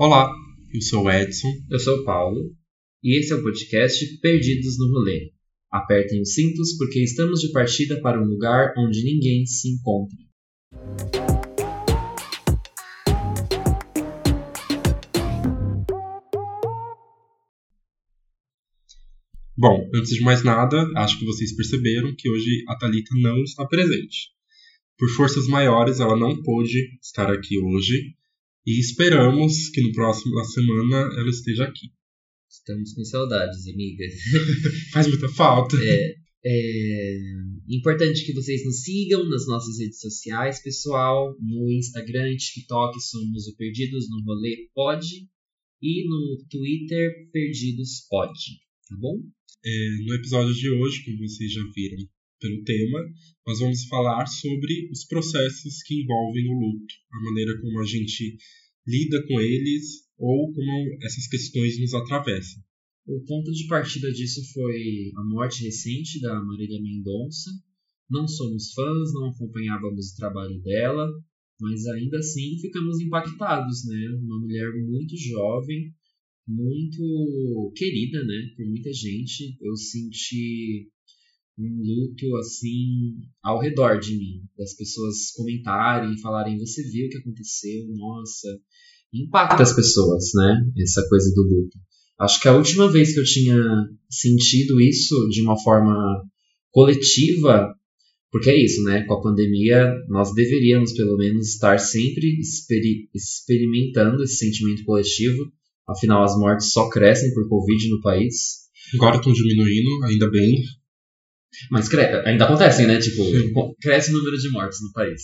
Olá, eu sou o Edson. Eu sou o Paulo e esse é o podcast Perdidos no Rolê. Apertem os cintos porque estamos de partida para um lugar onde ninguém se encontra. Bom, antes de mais nada, acho que vocês perceberam que hoje a Talita não está presente. Por forças maiores, ela não pôde estar aqui hoje e esperamos que no próximo semana ela esteja aqui. Estamos com saudades, amigas. Faz muita falta. É, é importante que vocês nos sigam nas nossas redes sociais, pessoal. No Instagram TikTok somos o Perdidos no Rolê Pod. E no Twitter, Perdidos Pod. Tá bom? É, no episódio de hoje, como vocês já viram pelo tema, nós vamos falar sobre os processos que envolvem o luto, a maneira como a gente lida com eles ou como essas questões nos atravessam. O ponto de partida disso foi a morte recente da Marília Mendonça. Não somos fãs, não acompanhávamos o trabalho dela, mas ainda assim ficamos impactados, né? Uma mulher muito jovem, muito querida, né, por muita gente. Eu senti um luto assim ao redor de mim, das pessoas comentarem, falarem: "Você viu o que aconteceu? Nossa". Impacta as pessoas, né? Essa coisa do luto. Acho que a última vez que eu tinha sentido isso de uma forma coletiva, porque é isso, né? Com a pandemia, nós deveríamos pelo menos estar sempre experi experimentando esse sentimento coletivo Afinal, as mortes só crescem por Covid no país. Agora estão diminuindo, ainda bem. Mas ainda acontecem, né? Tipo, cresce o número de mortes no país.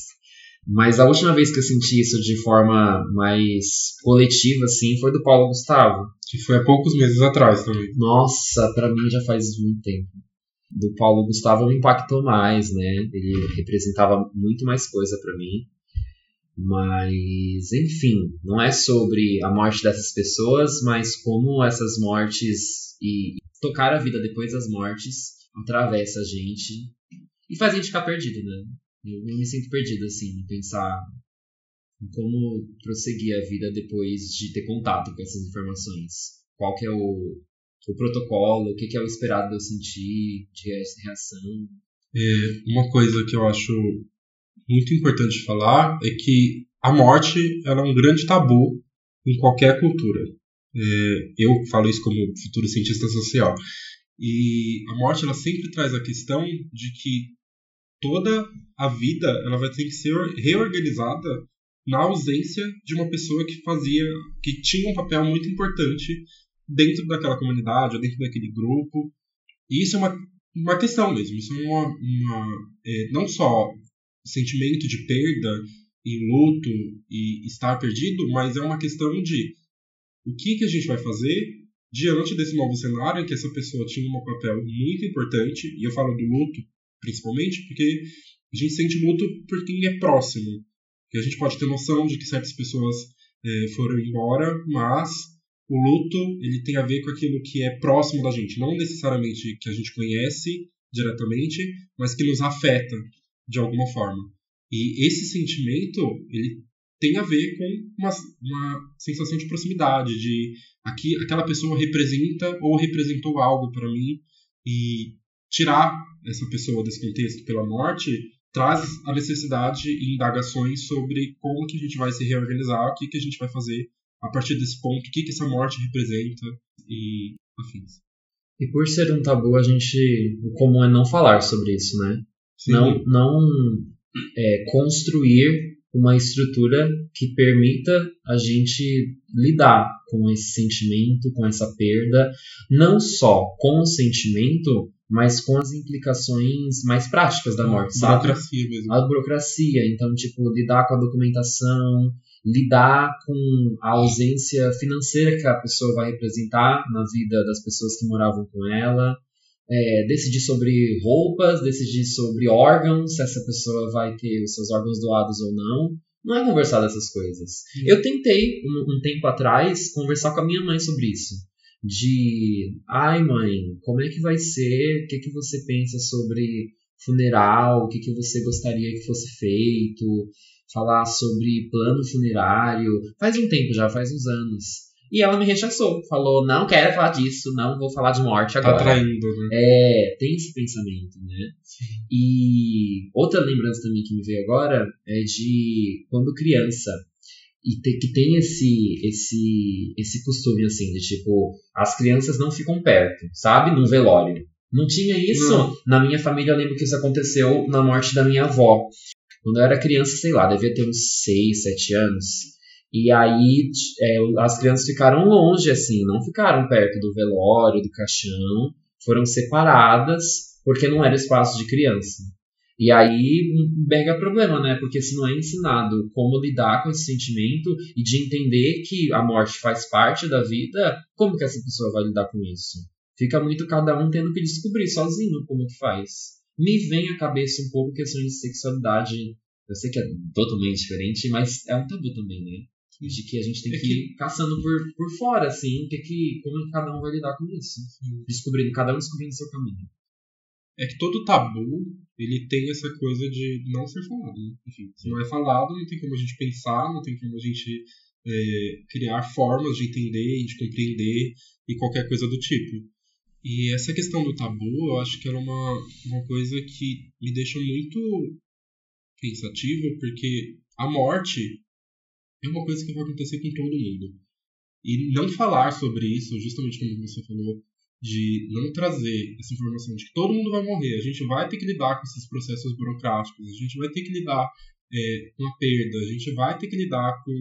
Mas a última vez que eu senti isso de forma mais coletiva, assim, foi do Paulo Gustavo. Que foi há poucos meses atrás também. Nossa, para mim já faz muito tempo. Do Paulo Gustavo me impactou mais, né? Ele representava muito mais coisa para mim. Mas, enfim, não é sobre a morte dessas pessoas, mas como essas mortes e tocar a vida depois das mortes atravessa a gente e faz a gente ficar perdido, né? Eu me sinto perdido, assim, pensar em como prosseguir a vida depois de ter contato com essas informações. Qual que é o, o protocolo, o que, que é o esperado de eu sentir, de reação. É, uma coisa que eu acho muito importante falar é que a morte é um grande tabu em qualquer cultura. É, eu falo isso como futuro cientista social. E a morte ela sempre traz a questão de que toda a vida ela vai ter que ser reorganizada na ausência de uma pessoa que fazia, que tinha um papel muito importante dentro daquela comunidade, ou dentro daquele grupo. E isso é uma, uma questão mesmo. Isso é uma, uma é, não só sentimento de perda e luto e estar perdido, mas é uma questão de o que, que a gente vai fazer diante desse novo cenário em que essa pessoa tinha um papel muito importante, e eu falo do luto principalmente porque a gente sente luto por quem é próximo. Que a gente pode ter noção de que certas pessoas é, foram embora, mas o luto ele tem a ver com aquilo que é próximo da gente, não necessariamente que a gente conhece diretamente, mas que nos afeta de alguma forma. E esse sentimento, ele tem a ver com uma, uma sensação de proximidade, de aqui aquela pessoa representa ou representou algo para mim e tirar essa pessoa desse contexto pela morte traz a necessidade e indagações sobre como que a gente vai se reorganizar, o que que a gente vai fazer a partir desse ponto, o que que essa morte representa e afins. E por ser um tabu, a gente o comum é não falar sobre isso, né? Sim. Não, não é, construir uma estrutura que permita a gente lidar com esse sentimento, com essa perda, não só com o sentimento, mas com as implicações mais práticas da morte, a burocracia mesmo. A burocracia, então, tipo, lidar com a documentação, lidar com a ausência financeira que a pessoa vai representar na vida das pessoas que moravam com ela, é, decidir sobre roupas, decidir sobre órgãos, se essa pessoa vai ter os seus órgãos doados ou não. Não é conversar dessas coisas. Sim. Eu tentei, um, um, tempo atrás, conversar com a minha mãe sobre isso. De, ai mãe, como é que vai ser? O que, que você pensa sobre funeral? O que, que você gostaria que fosse feito? falar sobre plano funerário. Faz um tempo já, faz uns anos. E ela me rechaçou, falou: não quero falar disso, não vou falar de morte agora. Tá traindo, né? É, tem esse pensamento, né? E outra lembrança também que me veio agora é de quando criança. E te, que tem esse, esse, esse costume, assim, de tipo, as crianças não ficam perto, sabe? Num velório. Não tinha isso. Não. Na minha família, eu lembro que isso aconteceu na morte da minha avó. Quando eu era criança, sei lá, devia ter uns 6, 7 anos. E aí é, as crianças ficaram longe, assim, não ficaram perto do velório, do caixão, foram separadas porque não era espaço de criança. E aí pega problema, né? Porque se não é ensinado como lidar com esse sentimento e de entender que a morte faz parte da vida, como que essa pessoa vai lidar com isso? Fica muito cada um tendo que descobrir sozinho como que faz. Me vem à cabeça um pouco questões de sexualidade. Eu sei que é totalmente diferente, mas é um tabu também, né? De que a gente tem é que ir caçando por, por fora, assim, que, que, como cada um vai lidar com isso. Descobrindo, cada um descobrindo seu caminho. É que todo tabu, ele tem essa coisa de não ser falado. Né? Enfim, se não é falado, não tem como a gente pensar, não tem como a gente é, criar formas de entender, de compreender e qualquer coisa do tipo. E essa questão do tabu, eu acho que era uma, uma coisa que me deixa muito pensativo, porque a morte é uma coisa que vai acontecer com todo mundo. E não falar sobre isso, justamente como você falou, de não trazer essa informação de que todo mundo vai morrer, a gente vai ter que lidar com esses processos burocráticos, a gente vai ter que lidar é, com a perda, a gente vai ter que lidar com,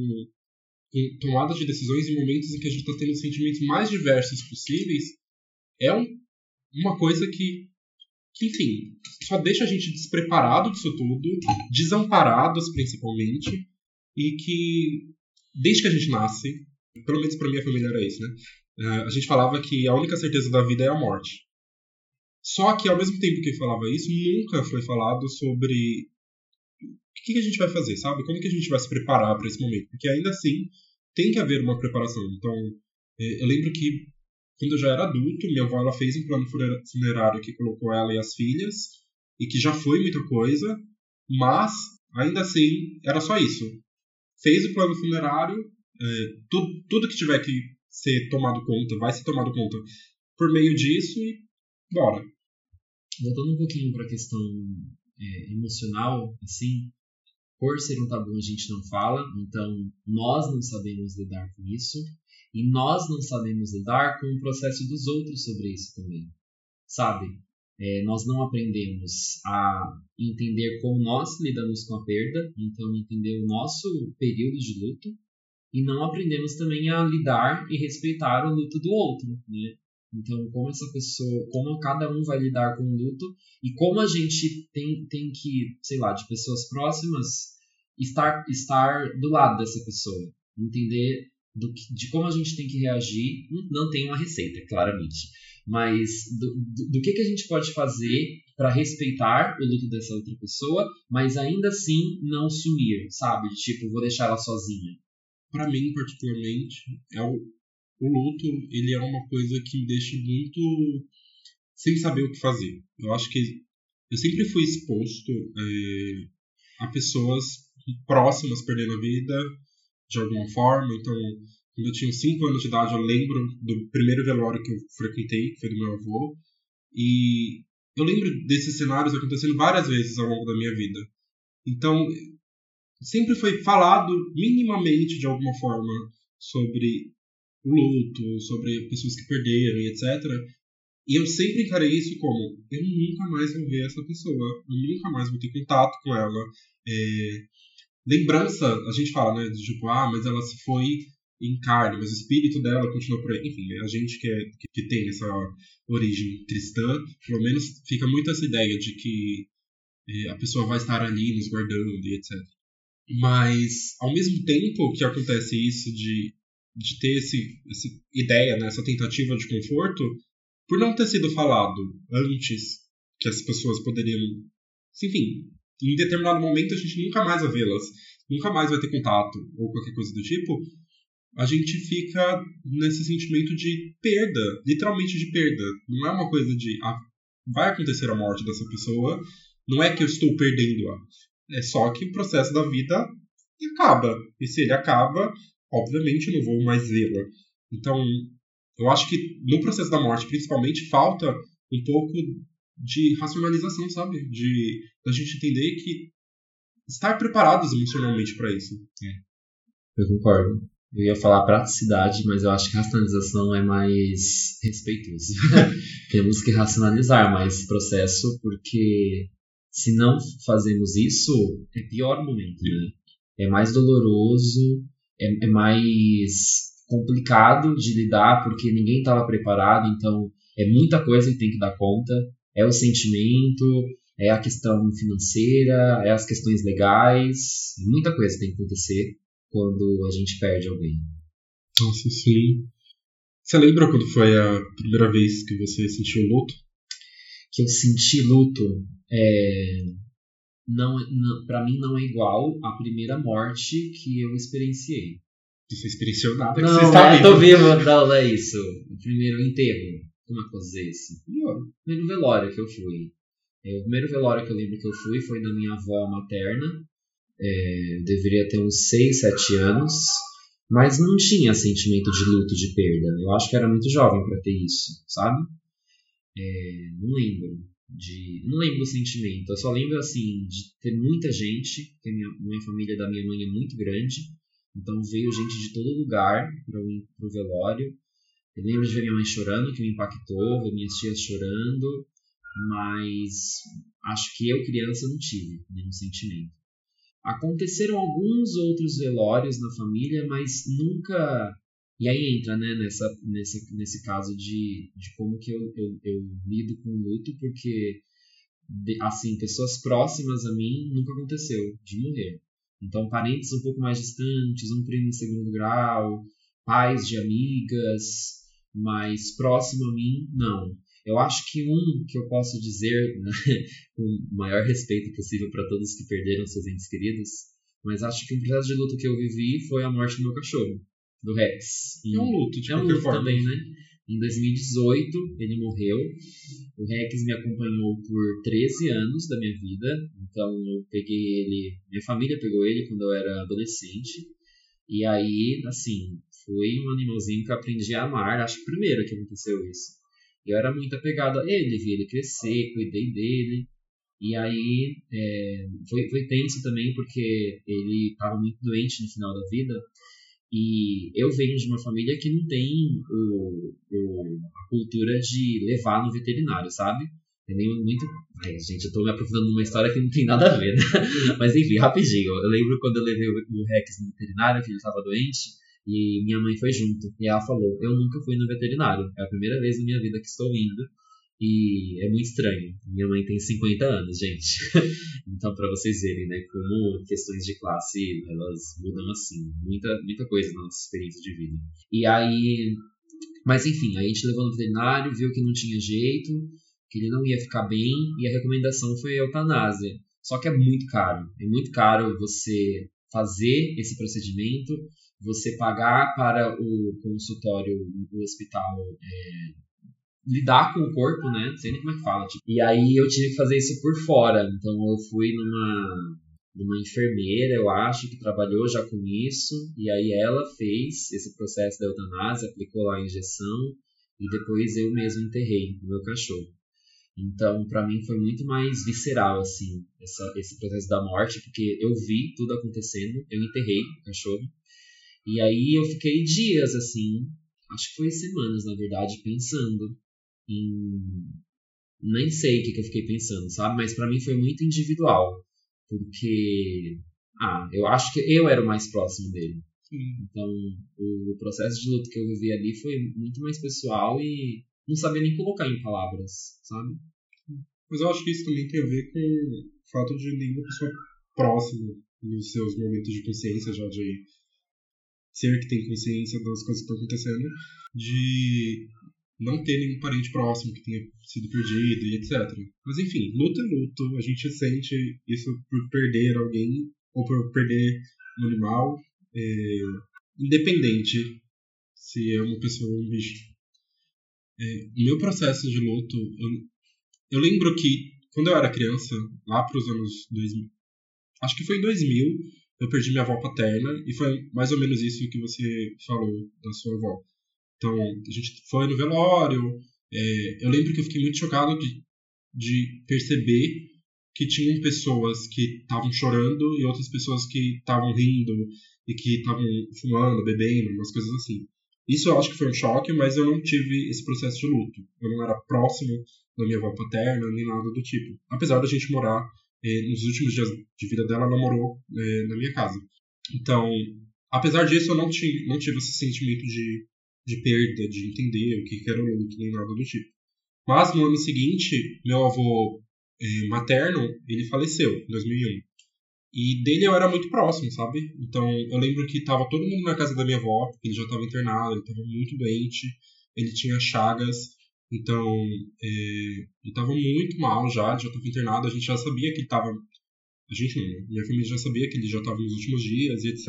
com tomadas de decisões em momentos em que a gente está tendo os sentimentos mais diversos possíveis, é um, uma coisa que, que, enfim, só deixa a gente despreparado disso tudo, desamparados principalmente, e que desde que a gente nasce, pelo menos para minha família era isso, né? Uh, a gente falava que a única certeza da vida é a morte. Só que ao mesmo tempo que falava isso, nunca foi falado sobre o que, que a gente vai fazer, sabe? Como que a gente vai se preparar para esse momento? Porque ainda assim tem que haver uma preparação. Então, é, eu lembro que quando eu já era adulto, minha avó ela fez um plano funerário que colocou ela e as filhas e que já foi muita coisa, mas ainda assim era só isso fez o plano funerário, é, tudo, tudo que tiver que ser tomado conta vai ser tomado conta por meio disso e bora. Voltando um pouquinho para a questão é, emocional, assim, por ser um tabu a gente não fala, então nós não sabemos lidar com isso e nós não sabemos lidar com o processo dos outros sobre isso também, sabe? É, nós não aprendemos a entender como nós lidamos com a perda, então entender o nosso período de luto, e não aprendemos também a lidar e respeitar o luto do outro, né? Então, como essa pessoa, como cada um vai lidar com o luto e como a gente tem, tem que, sei lá, de pessoas próximas, estar, estar do lado dessa pessoa, entender do, de como a gente tem que reagir. Não tem uma receita, claramente, mas do, do, do que, que a gente pode fazer para respeitar o luto dessa outra pessoa, mas ainda assim não sumir, sabe? Tipo, vou deixar ela sozinha. Para mim, particularmente, é o, o luto, ele é uma coisa que me deixa muito sem saber o que fazer. Eu acho que eu sempre fui exposto é, a pessoas próximas perdendo a vida de alguma forma, então quando eu tinha 5 anos de idade, eu lembro do primeiro velório que eu frequentei, que foi do meu avô. E eu lembro desses cenários acontecendo várias vezes ao longo da minha vida. Então, sempre foi falado minimamente de alguma forma sobre o luto, sobre pessoas que perderam e etc. E eu sempre encarei isso como: eu nunca mais vou ver essa pessoa, eu nunca mais vou ter contato com ela. É... Lembrança, a gente fala, né? De tipo, ah, mas ela se foi em carne, mas o espírito dela continua por aí. Enfim, é a gente que, é, que, tem essa origem cristã, pelo menos fica muito essa ideia de que é, a pessoa vai estar ali nos guardando e etc. Mas, ao mesmo tempo que acontece isso de, de ter esse, essa ideia, né, essa tentativa de conforto, por não ter sido falado antes que as pessoas poderiam. Enfim, em determinado momento a gente nunca mais vai vê-las, nunca mais vai ter contato ou qualquer coisa do tipo, a gente fica nesse sentimento de perda, literalmente de perda. Não é uma coisa de ah, vai acontecer a morte dessa pessoa, não é que eu estou perdendo-a. É só que o processo da vida acaba. E se ele acaba, obviamente eu não vou mais vê-la. Então, eu acho que no processo da morte, principalmente, falta um pouco de racionalização, sabe? De a gente entender que estar preparados emocionalmente para isso. É. Eu concordo. Eu ia falar praticidade, mas eu acho que racionalização é mais respeitoso. Temos que racionalizar mais o processo, porque se não fazemos isso, é pior momento, né? É mais doloroso, é, é mais complicado de lidar, porque ninguém estava preparado, então é muita coisa que tem que dar conta. É o sentimento, é a questão financeira, é as questões legais, muita coisa tem que acontecer quando a gente perde alguém. Nossa, sim. Você lembra quando foi a primeira vez que você sentiu luto? Que eu senti luto. É... Não, não, para mim não é igual à primeira morte que eu experienciei. Você experienciou nada que não, você está é, tô vivo, não, não é isso. O primeiro enterro. Como é que eu dizer isso? O primeiro velório que eu fui. É, o primeiro velório que eu lembro que eu fui foi da minha avó materna. É, deveria ter uns 6, 7 anos. Mas não tinha sentimento de luto, de perda. Eu acho que era muito jovem para ter isso, sabe? É, não lembro. De, não lembro do sentimento. Eu só lembro assim de ter muita gente. A minha, minha família da minha mãe é muito grande. Então veio gente de todo lugar para o velório. Eu lembro de ver minha mãe chorando, que me impactou, ver minhas tias chorando, mas acho que eu, criança, não tive nenhum sentimento. Aconteceram alguns outros velórios na família, mas nunca. E aí entra né, nessa, nesse, nesse caso de, de como que eu, eu, eu lido com o luto, porque assim pessoas próximas a mim nunca aconteceu de morrer. Então, parentes um pouco mais distantes, um primo em segundo grau, pais de amigas, mais próximo a mim, não. Eu acho que um que eu posso dizer, né, com o maior respeito possível para todos que perderam seus entes queridos, mas acho que um processo de luto que eu vivi foi a morte do meu cachorro, do Rex. É um luto, de é um luto forma. também, né? Em 2018 ele morreu. O Rex me acompanhou por 13 anos da minha vida. Então eu peguei ele, minha família pegou ele quando eu era adolescente. E aí, assim, foi um animalzinho que eu aprendi a amar. Acho que primeiro que aconteceu isso. Eu era muito apegado a ele, vi ele crescer, cuidei dele. E aí é, foi, foi tenso também porque ele estava muito doente no final da vida. E eu venho de uma família que não tem o, o, a cultura de levar no veterinário, sabe? Eu nem muito. Ai, gente, eu tô me aprofundando numa história que não tem nada a ver, né? Mas enfim, rapidinho. Eu lembro quando eu levei o Rex no veterinário, que ele estava doente. E minha mãe foi junto. E ela falou: Eu nunca fui no veterinário. É a primeira vez na minha vida que estou indo. E é muito estranho. Minha mãe tem 50 anos, gente. então, para vocês verem, né, como questões de classe elas mudam assim. Muita, muita coisa na nossa experiência de vida. E aí. Mas enfim, aí a gente levou no veterinário, viu que não tinha jeito, que ele não ia ficar bem, e a recomendação foi a eutanásia. Só que é muito caro. É muito caro você fazer esse procedimento você pagar para o consultório, o hospital, é, lidar com o corpo, né? Não sei nem como é que fala. Tipo. E aí eu tive que fazer isso por fora. Então eu fui numa, numa enfermeira, eu acho, que trabalhou já com isso. E aí ela fez esse processo da eutanásia, aplicou lá a injeção. E depois eu mesmo enterrei o meu cachorro. Então, para mim foi muito mais visceral assim, essa, esse processo da morte, porque eu vi tudo acontecendo, eu enterrei o cachorro, e aí eu fiquei dias assim, acho que foi semanas na verdade, pensando em. Nem sei o que, que eu fiquei pensando, sabe? Mas para mim foi muito individual. Porque. Ah, eu acho que eu era o mais próximo dele. Sim. Então, o, o processo de luto que eu vivi ali foi muito mais pessoal e não sabia nem colocar em palavras, sabe? Mas eu acho que isso também tem a ver com o fato de nenhuma pessoa próxima nos seus momentos de consciência já de ser que tem consciência das coisas que estão acontecendo, de não ter nenhum parente próximo que tenha sido perdido e etc. Mas enfim, luta é luto, a gente sente isso por perder alguém ou por perder um animal, é, independente se é uma pessoa ou um bicho. É, meu processo de luto, eu, eu lembro que quando eu era criança, lá para os anos 2000, acho que foi em 2000, eu perdi minha avó paterna, e foi mais ou menos isso que você falou da sua avó. Então, a gente foi no velório, é, eu lembro que eu fiquei muito chocado de, de perceber que tinham pessoas que estavam chorando e outras pessoas que estavam rindo e que estavam fumando, bebendo, umas coisas assim. Isso eu acho que foi um choque, mas eu não tive esse processo de luto. Eu não era próximo da minha avó paterna, nem nada do tipo. Apesar da gente morar, eh, nos últimos dias de vida dela, ela morou eh, na minha casa. Então, apesar disso, eu não, tinha, não tive esse sentimento de, de perda, de entender o que era o luto, nem nada do tipo. Mas no ano seguinte, meu avô eh, materno, ele faleceu, em 2001. E dele eu era muito próximo, sabe? Então eu lembro que tava todo mundo na casa da minha avó, porque ele já estava internado, ele estava muito doente, ele tinha chagas, então é, ele estava muito mal já, já estava internado, a gente já sabia que ele estava. A gente não, né? minha família já sabia que ele já estava nos últimos dias e etc.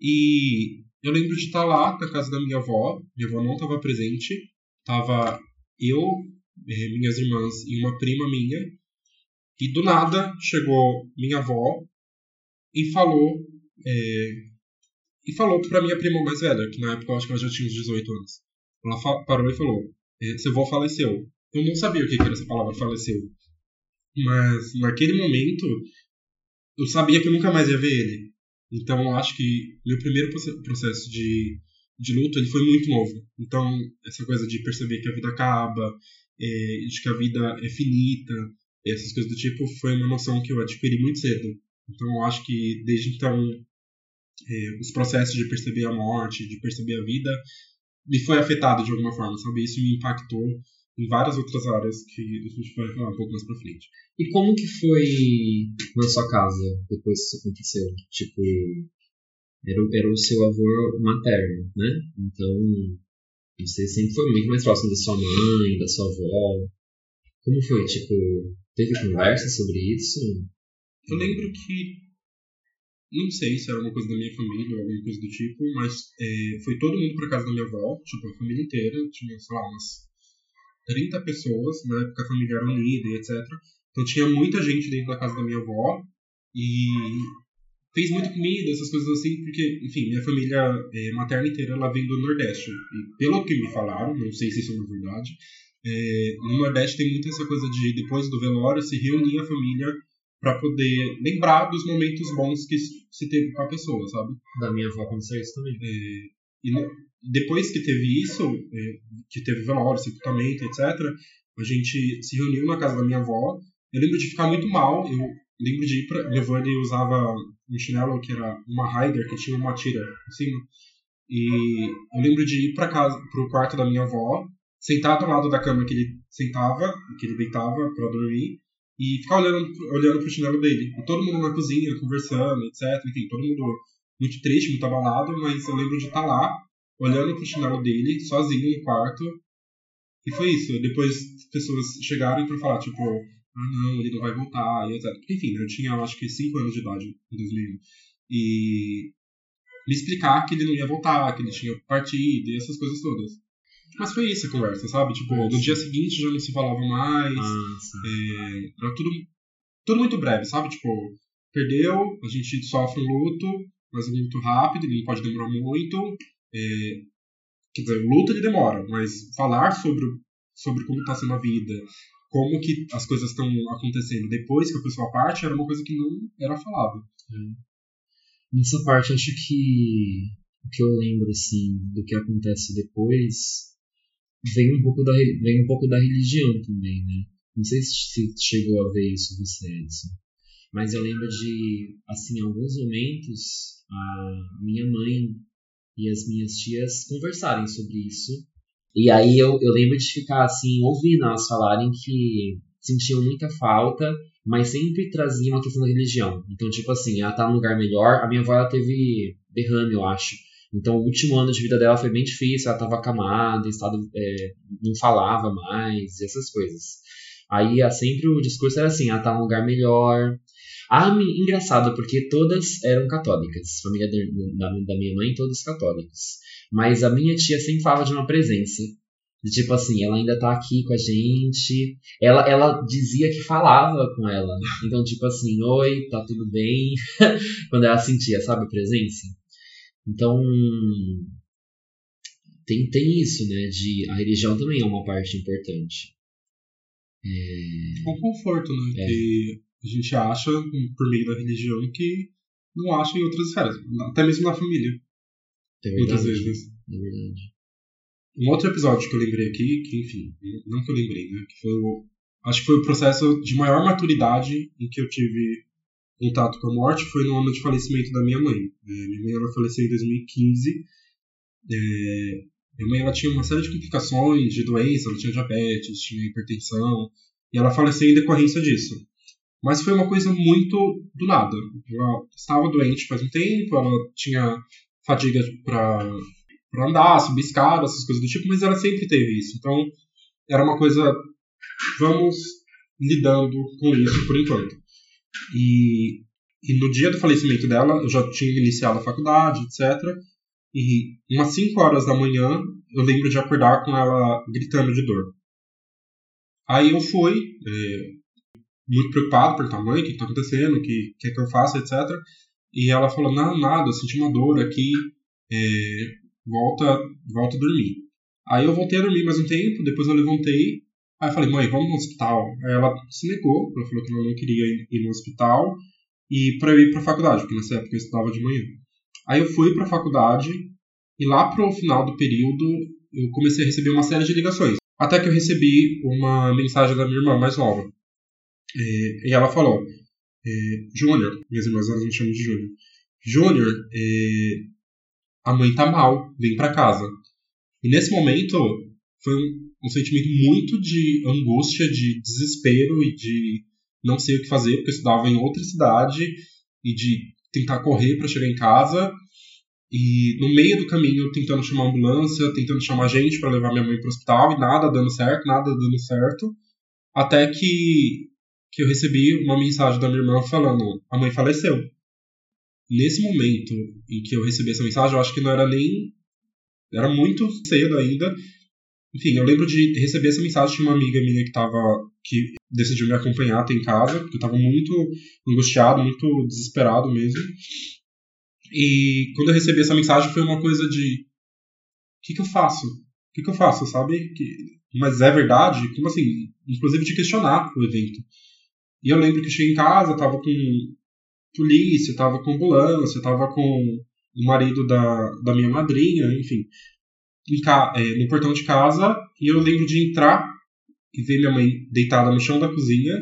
E eu lembro de estar lá na casa da minha avó, minha avó não estava presente, tava eu, eh, minhas irmãs e uma prima minha, e do nada chegou minha avó e falou. É, e falou pra minha prima mais velha, que na época eu acho que ela já tinha uns 18 anos. Ela parou e falou: é, Seu avô faleceu. Eu não sabia o que era essa palavra faleceu. Mas naquele momento eu sabia que eu nunca mais ia ver ele. Então eu acho que meu primeiro processo de, de luto ele foi muito novo. Então essa coisa de perceber que a vida acaba, é, de que a vida é finita, essas coisas do tipo foi uma noção que eu adquiri muito cedo. Então eu acho que desde então é, os processos de perceber a morte, de perceber a vida, me foi afetado de alguma forma, sabe? Isso me impactou em várias outras áreas que a gente vai falar um pouco mais pra frente. E como que foi na sua casa depois que isso aconteceu? Tipo, era, era o seu avô materno, né? Então, você sempre foi muito mais próximo da sua mãe, da sua avó. Como foi? Tipo, Teve conversa sobre isso? Eu lembro que. Não sei se era uma coisa da minha família ou alguma coisa do tipo, mas é, foi todo mundo pra casa da minha avó, tipo, a família inteira, tinha, sei lá, umas 30 pessoas, na época a família era unida e etc. Então tinha muita gente dentro da casa da minha avó e fez muita comida, essas coisas assim, porque, enfim, minha família é, materna inteira ela vem do Nordeste. E pelo que me falaram, não sei se isso é uma verdade, é, no Nordeste tem muito essa coisa de, depois do velório, se reunir a família para poder lembrar dos momentos bons que se teve com a pessoa, sabe? Da minha avó aconteceu isso também. É, e depois que teve isso, é, que teve velório, sepultamento, etc., a gente se reuniu na casa da minha avó. Eu lembro de ficar muito mal. Eu lembro de ir pra. Avó ele usava um chinelo que era uma Raider, que tinha uma tira em cima. E eu lembro de ir para casa, pro quarto da minha avó, sentado ao lado da cama que ele sentava, que ele deitava para dormir, e ficar olhando, olhando pro chinelo dele. E todo mundo na cozinha, conversando, etc. Enfim, todo mundo muito triste, muito abalado, mas eu lembro de estar tá lá, olhando pro chinelo dele, sozinho no quarto. E foi isso. Depois as pessoas chegaram para falar, tipo, ah não, ele não vai voltar, e etc. Enfim, eu tinha acho que 5 anos de idade em 2001. E me explicar que ele não ia voltar, que ele tinha partido e essas coisas todas. Mas foi isso a conversa, sabe? Tipo, no dia seguinte já não se falava mais. Ah, é, era tudo, tudo muito breve, sabe? Tipo, perdeu, a gente sofre um luto, mas um luto rápido, ele não pode demorar muito. É, quer dizer, o luto ele demora, mas falar sobre, sobre como está sendo a vida, como que as coisas estão acontecendo depois que a pessoa parte, era uma coisa que não era falada. É. Nessa parte, acho que o que eu lembro, assim, do que acontece depois vem um pouco da, vem um pouco da religião também, né? Não sei se chegou a ver isso você, Edson. Mas eu lembro de, assim, em alguns momentos, a minha mãe e as minhas tias conversarem sobre isso. E aí eu, eu lembro de ficar, assim, ouvindo elas falarem que sentiam muita falta, mas sempre traziam uma questão da religião. Então, tipo assim, ela tá num lugar melhor. A minha avó, ela teve derrame, eu acho. Então, o último ano de vida dela foi bem difícil, ela estava acamada, estado, é, não falava mais, essas coisas. Aí, sempre o discurso era assim, ela tá num lugar melhor. Ah, engraçado, porque todas eram católicas. Família da, da minha mãe, todas católicas. Mas a minha tia sempre falava de uma presença. Tipo assim, ela ainda tá aqui com a gente. Ela, ela dizia que falava com ela. Então, tipo assim, oi, tá tudo bem? Quando ela sentia, sabe, a presença. Então, tem, tem isso, né? De a religião também é uma parte importante. É... Um conforto, né? É. Que a gente acha, por meio da religião, que não acha em outras esferas. Até mesmo na família. É verdade. Muitas vezes. É verdade. Um outro episódio que eu lembrei aqui, que enfim, não que eu lembrei, né? Que foi o, acho que foi o processo de maior maturidade em que eu tive contato com a morte, foi no ano de falecimento da minha mãe. É, minha mãe ela faleceu em 2015. É, minha mãe ela tinha uma série de complicações de doença, ela tinha diabetes, tinha hipertensão, e ela faleceu em decorrência disso. Mas foi uma coisa muito do nada. Ela estava doente faz um tempo, ela tinha fadiga para andar, subir escada, essas coisas do tipo, mas ela sempre teve isso. Então, era uma coisa, vamos lidando com isso por enquanto. E, e no dia do falecimento dela, eu já tinha iniciado a faculdade, etc. E umas 5 horas da manhã, eu lembro de acordar com ela gritando de dor. Aí eu fui, é, muito preocupado, perguntar, mãe, o que está acontecendo, o que, que é que eu faço, etc. E ela falou, não, nada, eu senti uma dor aqui, é, volta, volta a dormir. Aí eu voltei a dormir mais um tempo, depois eu levantei, aí eu falei, mãe, vamos no hospital. Aí ela se negou, ela falou que ela não queria ir no hospital e para ir para a faculdade, porque nessa época eu estudava de manhã. Aí eu fui para a faculdade e lá pro final do período eu comecei a receber uma série de ligações. Até que eu recebi uma mensagem da minha irmã mais nova. É, e ela falou: é, Júnior, minhas irmãs elas me chamam de Júnior. Júnior, é, a mãe tá mal, vem para casa. E nesse momento foi um, um, sentimento muito de angústia, de desespero e de não sei o que fazer, porque eu estudava em outra cidade e de tentar correr para chegar em casa e no meio do caminho tentando chamar ambulância, tentando chamar gente para levar minha mãe para o hospital e nada dando certo, nada dando certo, até que que eu recebi uma mensagem da minha irmã falando: a mãe faleceu. Nesse momento em que eu recebi essa mensagem, eu acho que não era nem era muito cedo ainda. Enfim, eu lembro de receber essa mensagem de uma amiga minha que tava que decidiu me acompanhar até em casa, porque eu estava muito angustiado, muito desesperado mesmo. E quando eu recebi essa mensagem foi uma coisa de o que, que eu faço? O que, que eu faço, sabe? Que, mas é verdade? Como assim? Inclusive de questionar o evento. E eu lembro que eu cheguei em casa, tava com polícia, tava com ambulância, tava com o marido da, da minha madrinha, enfim, é, no portão de casa. E eu lembro de entrar e ver minha mãe deitada no chão da cozinha,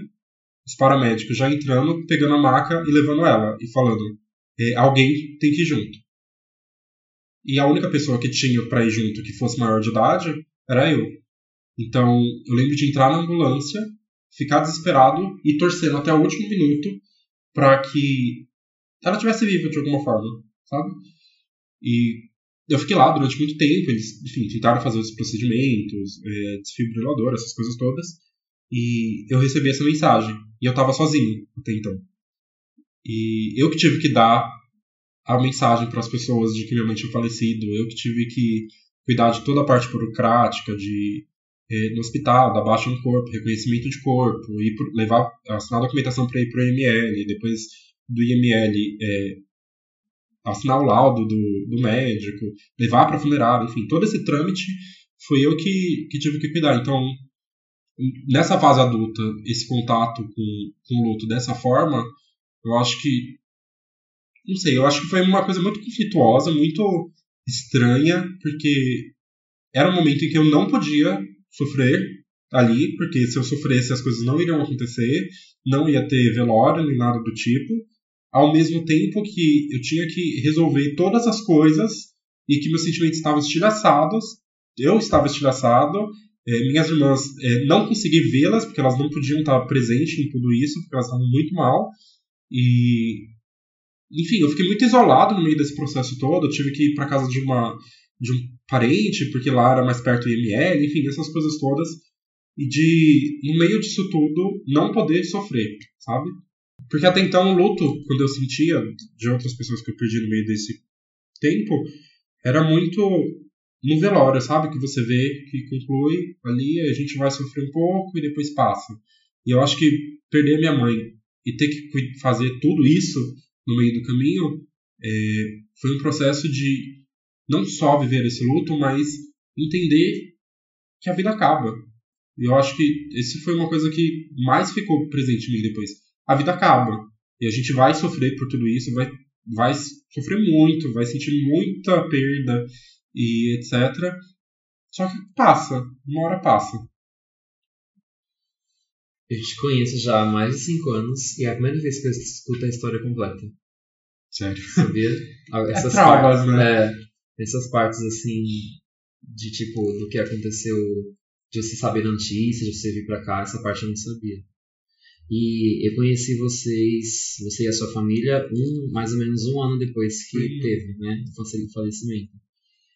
os paramédicos já entrando, pegando a maca e levando ela, e falando: é, alguém tem que ir junto. E a única pessoa que tinha para ir junto que fosse maior de idade era eu. Então eu lembro de entrar na ambulância, ficar desesperado e torcendo até o último minuto para que ela tivesse viva de alguma forma, sabe? E eu fiquei lá durante muito tempo, eles, enfim, tentaram fazer os procedimentos, é, desfibrilador, essas coisas todas, e eu recebi essa mensagem, e eu tava sozinho até então. E eu que tive que dar a mensagem para as pessoas de que minha mãe tinha falecido, eu que tive que cuidar de toda a parte burocrática, de é, no hospital, dar baixa no corpo, reconhecimento de corpo, ir pro, levar, assinar a documentação para ir para o IML, depois do IML é, assinar o laudo do, do médico, levar para funerária, enfim, todo esse trâmite foi eu que, que tive que cuidar. Então, nessa fase adulta, esse contato com, com o luto dessa forma, eu acho que. Não sei, eu acho que foi uma coisa muito conflituosa, muito estranha, porque era um momento em que eu não podia sofrer ali, porque se eu sofresse as coisas não iriam acontecer, não ia ter velório nem nada do tipo, ao mesmo tempo que eu tinha que resolver todas as coisas e que meus sentimentos estavam estilhaçados, eu estava estilhaçado, é, minhas irmãs é, não consegui vê-las porque elas não podiam estar presentes em tudo isso, porque elas estavam muito mal e enfim, eu fiquei muito isolado no meio desse processo todo, eu tive que ir para casa de uma de um parente, porque lá era mais perto do IML, enfim, essas coisas todas. E de, no meio disso tudo, não poder sofrer, sabe? Porque até então o luto, quando eu sentia de outras pessoas que eu perdi no meio desse tempo, era muito no velório, sabe? Que você vê que conclui ali, a gente vai sofrer um pouco e depois passa. E eu acho que perder minha mãe e ter que fazer tudo isso no meio do caminho é, foi um processo de não só viver esse luto, mas entender que a vida acaba. E eu acho que esse foi uma coisa que mais ficou presente em mim depois. A vida acaba. E a gente vai sofrer por tudo isso, vai, vai sofrer muito, vai sentir muita perda e etc. Só que passa, uma hora passa. Eu te conheço já há mais de 5 anos e é a primeira vez que eu escuto a história completa. Sério? Sabia? Essas é traumas, partes, né? É, essas partes assim, de tipo, do que aconteceu, de você saber da notícia, de você vir pra cá, essa parte eu não sabia. E eu conheci vocês, você e a sua família, um, mais ou menos um ano depois que uhum. teve, né? O falecimento.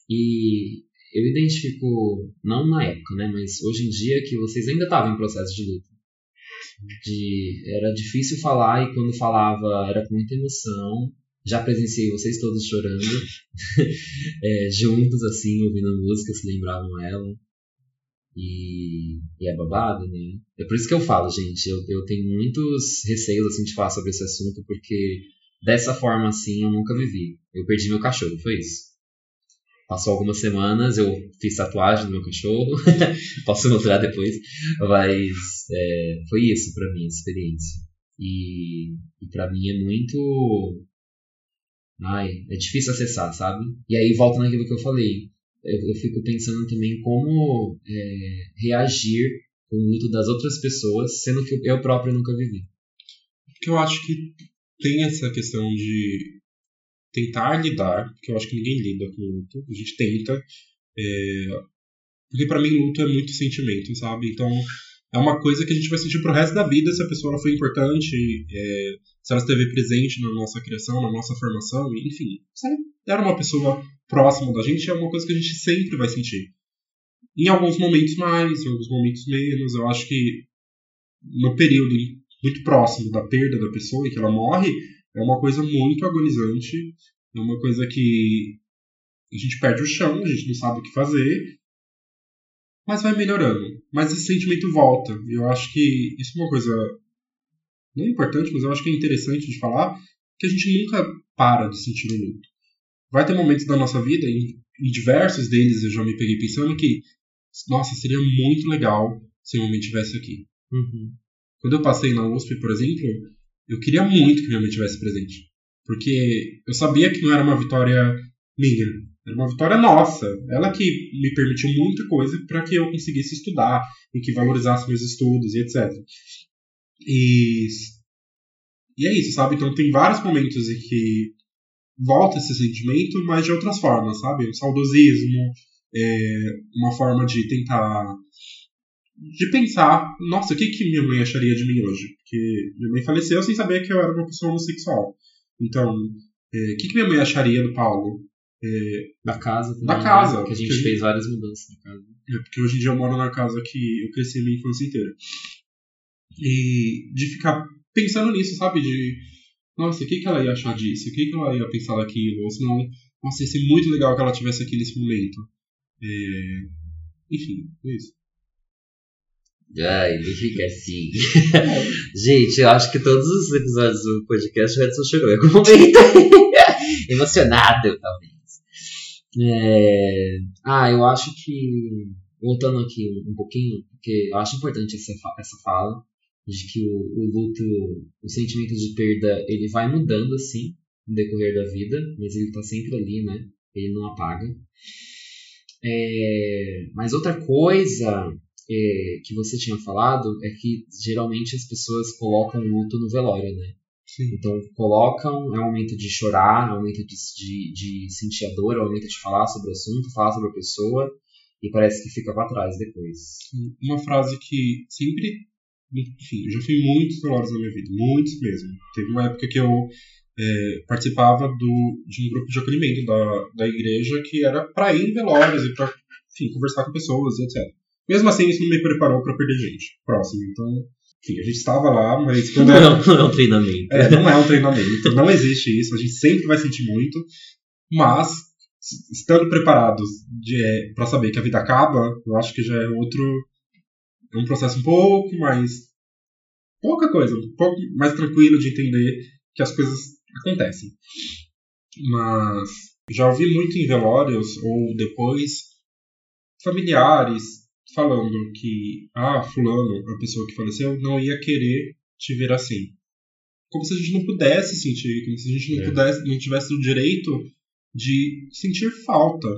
E eu identifico, não na época, né? Mas hoje em dia que vocês ainda estavam em processo de luta. De, era difícil falar e quando falava era com muita emoção. Já presenciei vocês todos chorando, é, juntos, assim, ouvindo a música, se lembravam ela. E, e, é babado, né? É por isso que eu falo, gente. Eu, eu tenho muitos receios assim, de falar sobre esse assunto, porque dessa forma assim eu nunca vivi. Eu perdi meu cachorro, foi isso. Passou algumas semanas, eu fiz tatuagem no meu cachorro, posso mostrar depois, mas é, foi isso para mim, a experiência. E, e para mim é muito. Ai, é difícil acessar, sabe? E aí volta naquilo que eu falei eu, eu fico pensando também como é, reagir com o luto das outras pessoas, sendo que eu próprio nunca vivi. Porque eu acho que tem essa questão de tentar lidar, porque eu acho que ninguém lida com luto, a gente tenta. É, porque para mim luto é muito sentimento, sabe? Então é uma coisa que a gente vai sentir pro resto da vida se a pessoa foi importante, é, se ela esteve presente na nossa criação, na nossa formação, enfim. Se era uma pessoa próxima da gente, é uma coisa que a gente sempre vai sentir. Em alguns momentos mais, em alguns momentos menos. Eu acho que no período muito próximo da perda da pessoa e que ela morre, é uma coisa muito agonizante, é uma coisa que a gente perde o chão, a gente não sabe o que fazer, mas vai melhorando. Mas esse sentimento volta. E eu acho que isso é uma coisa não importante, mas eu acho que é interessante de falar, que a gente nunca para de sentir o luto. Vai ter momentos da nossa vida, e em diversos deles eu já me peguei pensando que, nossa, seria muito legal se minha mãe estivesse aqui. Uhum. Quando eu passei na USP, por exemplo, eu queria muito que minha mãe estivesse presente. Porque eu sabia que não era uma vitória minha, era uma vitória nossa. Ela que me permitiu muita coisa para que eu conseguisse estudar e que valorizasse meus estudos e etc. E, e é isso, sabe? Então tem vários momentos em que volta esse sentimento, mas de outras formas, sabe? O saudosismo, é, uma forma de tentar. de pensar, nossa, o que, que minha mãe acharia de mim hoje? Porque minha mãe faleceu sem saber que eu era uma pessoa homossexual. Então, é, o que, que minha mãe acharia do Paulo? É, da casa também, Da né? casa. Né? Que a gente fez várias mudanças na casa. É, porque hoje em dia eu moro na casa que eu cresci a minha infância inteira. E de ficar pensando nisso, sabe? De, nossa, o que, que ela ia achar disso? O que, que ela ia pensar daquilo? Ou senão, nossa, ia ser muito legal que ela tivesse aqui nesse momento. É... Enfim, é isso. Ai, não fica assim. Gente, eu acho que todos os episódios do podcast o Edson chegou em algum momento. Emocionado, talvez. É... Ah, eu acho que. Voltando aqui um pouquinho, porque eu acho importante essa, essa fala de que o, o luto, o sentimento de perda, ele vai mudando assim no decorrer da vida, mas ele está sempre ali, né? Ele não apaga. É, mas outra coisa é, que você tinha falado é que geralmente as pessoas colocam o luto no velório, né? Sim. Então colocam, é o momento de chorar, é o momento de, de, de sentir a dor, é o momento de falar sobre o assunto, falar sobre a pessoa, e parece que fica para trás depois. Uma frase que sempre enfim, eu já fui muitos velórios na minha vida, muitos mesmo. Teve uma época que eu é, participava do, de um grupo de acolhimento da, da igreja que era para ir em velórios e para conversar com pessoas e etc. Mesmo assim, isso não me preparou para perder gente próximo. Então, enfim, a gente estava lá, mas quando não, era, não é um treinamento. É, não é um treinamento, não existe isso. A gente sempre vai sentir muito, mas estando preparados é, para saber que a vida acaba, eu acho que já é outro. É um processo um pouco mais. pouca coisa, um pouco mais tranquilo de entender que as coisas acontecem. Mas já ouvi muito em velórios ou depois familiares falando que, ah, fulano, a pessoa que faleceu, não ia querer te ver assim. Como se a gente não pudesse sentir, como se a gente não, é. pudesse, não tivesse o direito de sentir falta.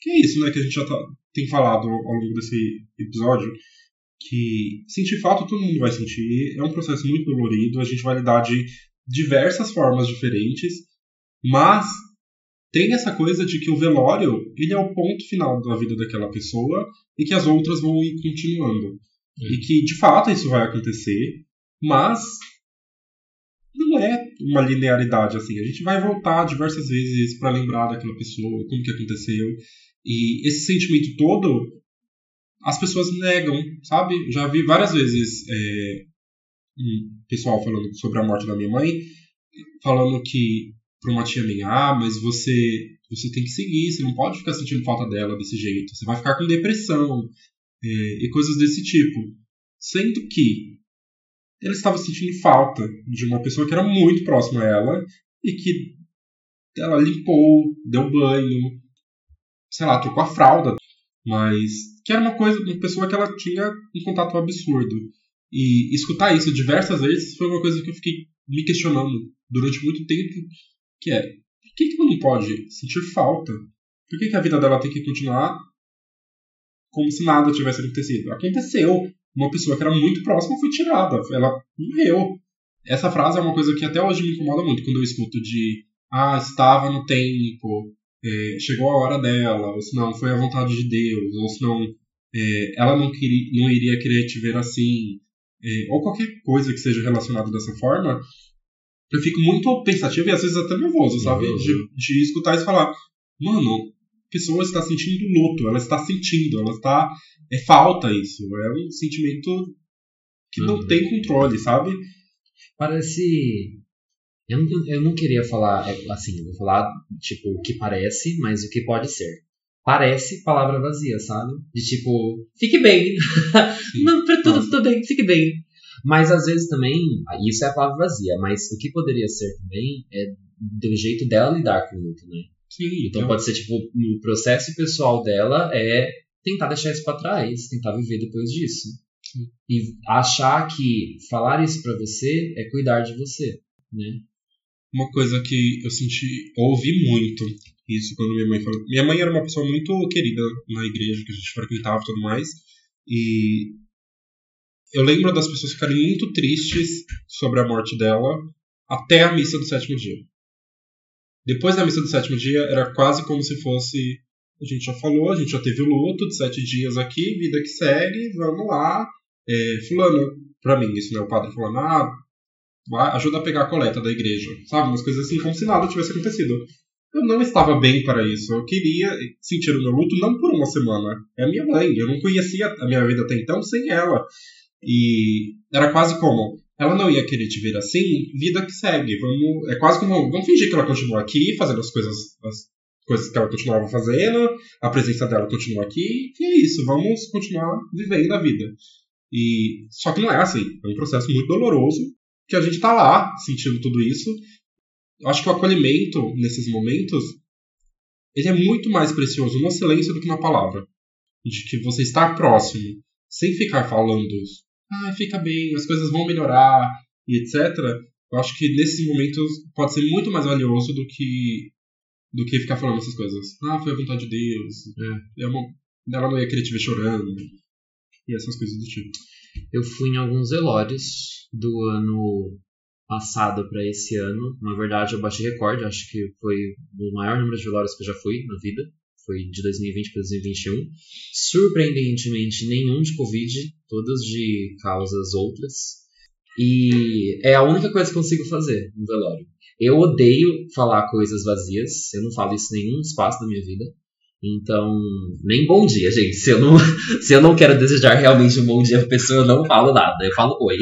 Que é isso, né, que a gente já tá, tem falado ao longo desse episódio, que sentir falta todo mundo vai sentir, é um processo muito dolorido, a gente vai lidar de diversas formas diferentes, mas tem essa coisa de que o velório ele é o ponto final da vida daquela pessoa e que as outras vão ir continuando. É. E que, de fato, isso vai acontecer, mas não é uma linearidade assim. A gente vai voltar diversas vezes para lembrar daquela pessoa, como que aconteceu. E esse sentimento todo, as pessoas negam, sabe? Já vi várias vezes é, um pessoal falando sobre a morte da minha mãe, falando que para uma tia minha, ah, mas você você tem que seguir, você não pode ficar sentindo falta dela desse jeito, você vai ficar com depressão é, e coisas desse tipo. Sendo que ela estava sentindo falta de uma pessoa que era muito próxima a ela e que ela limpou, deu banho, sei lá, trocou a fralda, mas que era uma coisa, uma pessoa que ela tinha um contato absurdo. E escutar isso diversas vezes foi uma coisa que eu fiquei me questionando durante muito tempo que é, por que, que ela não pode sentir falta? Por que, que a vida dela tem que continuar como se nada tivesse acontecido? Aconteceu. Uma pessoa que era muito próxima foi tirada. Ela morreu. Essa frase é uma coisa que até hoje me incomoda muito quando eu escuto de ah, estava no tempo, é, chegou a hora dela, ou se não, foi a vontade de Deus, ou se não, é, ela não, queria, não iria querer te ver assim, é, ou qualquer coisa que seja relacionada dessa forma, eu fico muito pensativo e às vezes até nervoso, sabe? De, de escutar e falar, mano, a pessoa está sentindo luto, ela está sentindo, ela está. É falta isso, é um sentimento que uhum. não tem controle, sabe? Parece. Eu não, eu não queria falar é, assim, vou falar tipo o que parece, mas o que pode ser. Parece palavra vazia, sabe? De tipo, fique bem. não, tudo, tudo bem, fique bem. Mas às vezes também, isso é a palavra vazia, mas o que poderia ser também é do jeito dela lidar com o luto, né? Sim, então eu... pode ser tipo, no processo pessoal dela é tentar deixar isso para trás, tentar viver depois disso. Sim. E achar que falar isso para você é cuidar de você, né? Uma coisa que eu senti, ouvi muito isso quando minha mãe falou. Minha mãe era uma pessoa muito querida na igreja que a gente frequentava e tudo mais. E eu lembro das pessoas ficarem muito tristes sobre a morte dela até a missa do sétimo dia. Depois da missa do sétimo dia, era quase como se fosse. A gente já falou, a gente já teve o luto de sete dias aqui, vida que segue, vamos lá. É, fulano, pra mim, isso, né? O padre falando, ah, vai, ajuda a pegar a coleta da igreja, sabe? Umas coisas assim, como se nada tivesse acontecido. Eu não estava bem para isso. Eu queria sentir o meu luto não por uma semana. É a minha mãe. Eu não conhecia a minha vida até então sem ela. E era quase como, ela não ia querer te ver assim, vida que segue. Vamos, é quase como, vamos fingir que ela continua aqui, fazendo as coisas, as coisas que ela continuava fazendo, a presença dela continua aqui, e é isso, vamos continuar vivendo a vida. E só que não é assim, é um processo muito doloroso, que a gente tá lá sentindo tudo isso. Acho que o acolhimento nesses momentos ele é muito mais precioso no silêncio do que na palavra. De que você está próximo, sem ficar falando ah, fica bem, as coisas vão melhorar e etc. Eu acho que nesses momentos pode ser muito mais valioso do que do que ficar falando essas coisas. Ah, foi a vontade de Deus. É, é uma, ela não ia querer te ver chorando. E essas coisas do tipo. Eu fui em alguns velórios do ano passado para esse ano. Na verdade, eu bati recorde. Acho que foi o maior número de velórios que eu já fui na vida foi de 2020 para 2021. Surpreendentemente, nenhum de Covid, todas de causas outras. E é a única coisa que consigo fazer no velório. Eu odeio falar coisas vazias, eu não falo isso em nenhum espaço da minha vida. Então, nem bom dia, gente. Se eu não, se eu não quero desejar realmente um bom dia pra pessoa, eu não falo nada. Eu falo oi.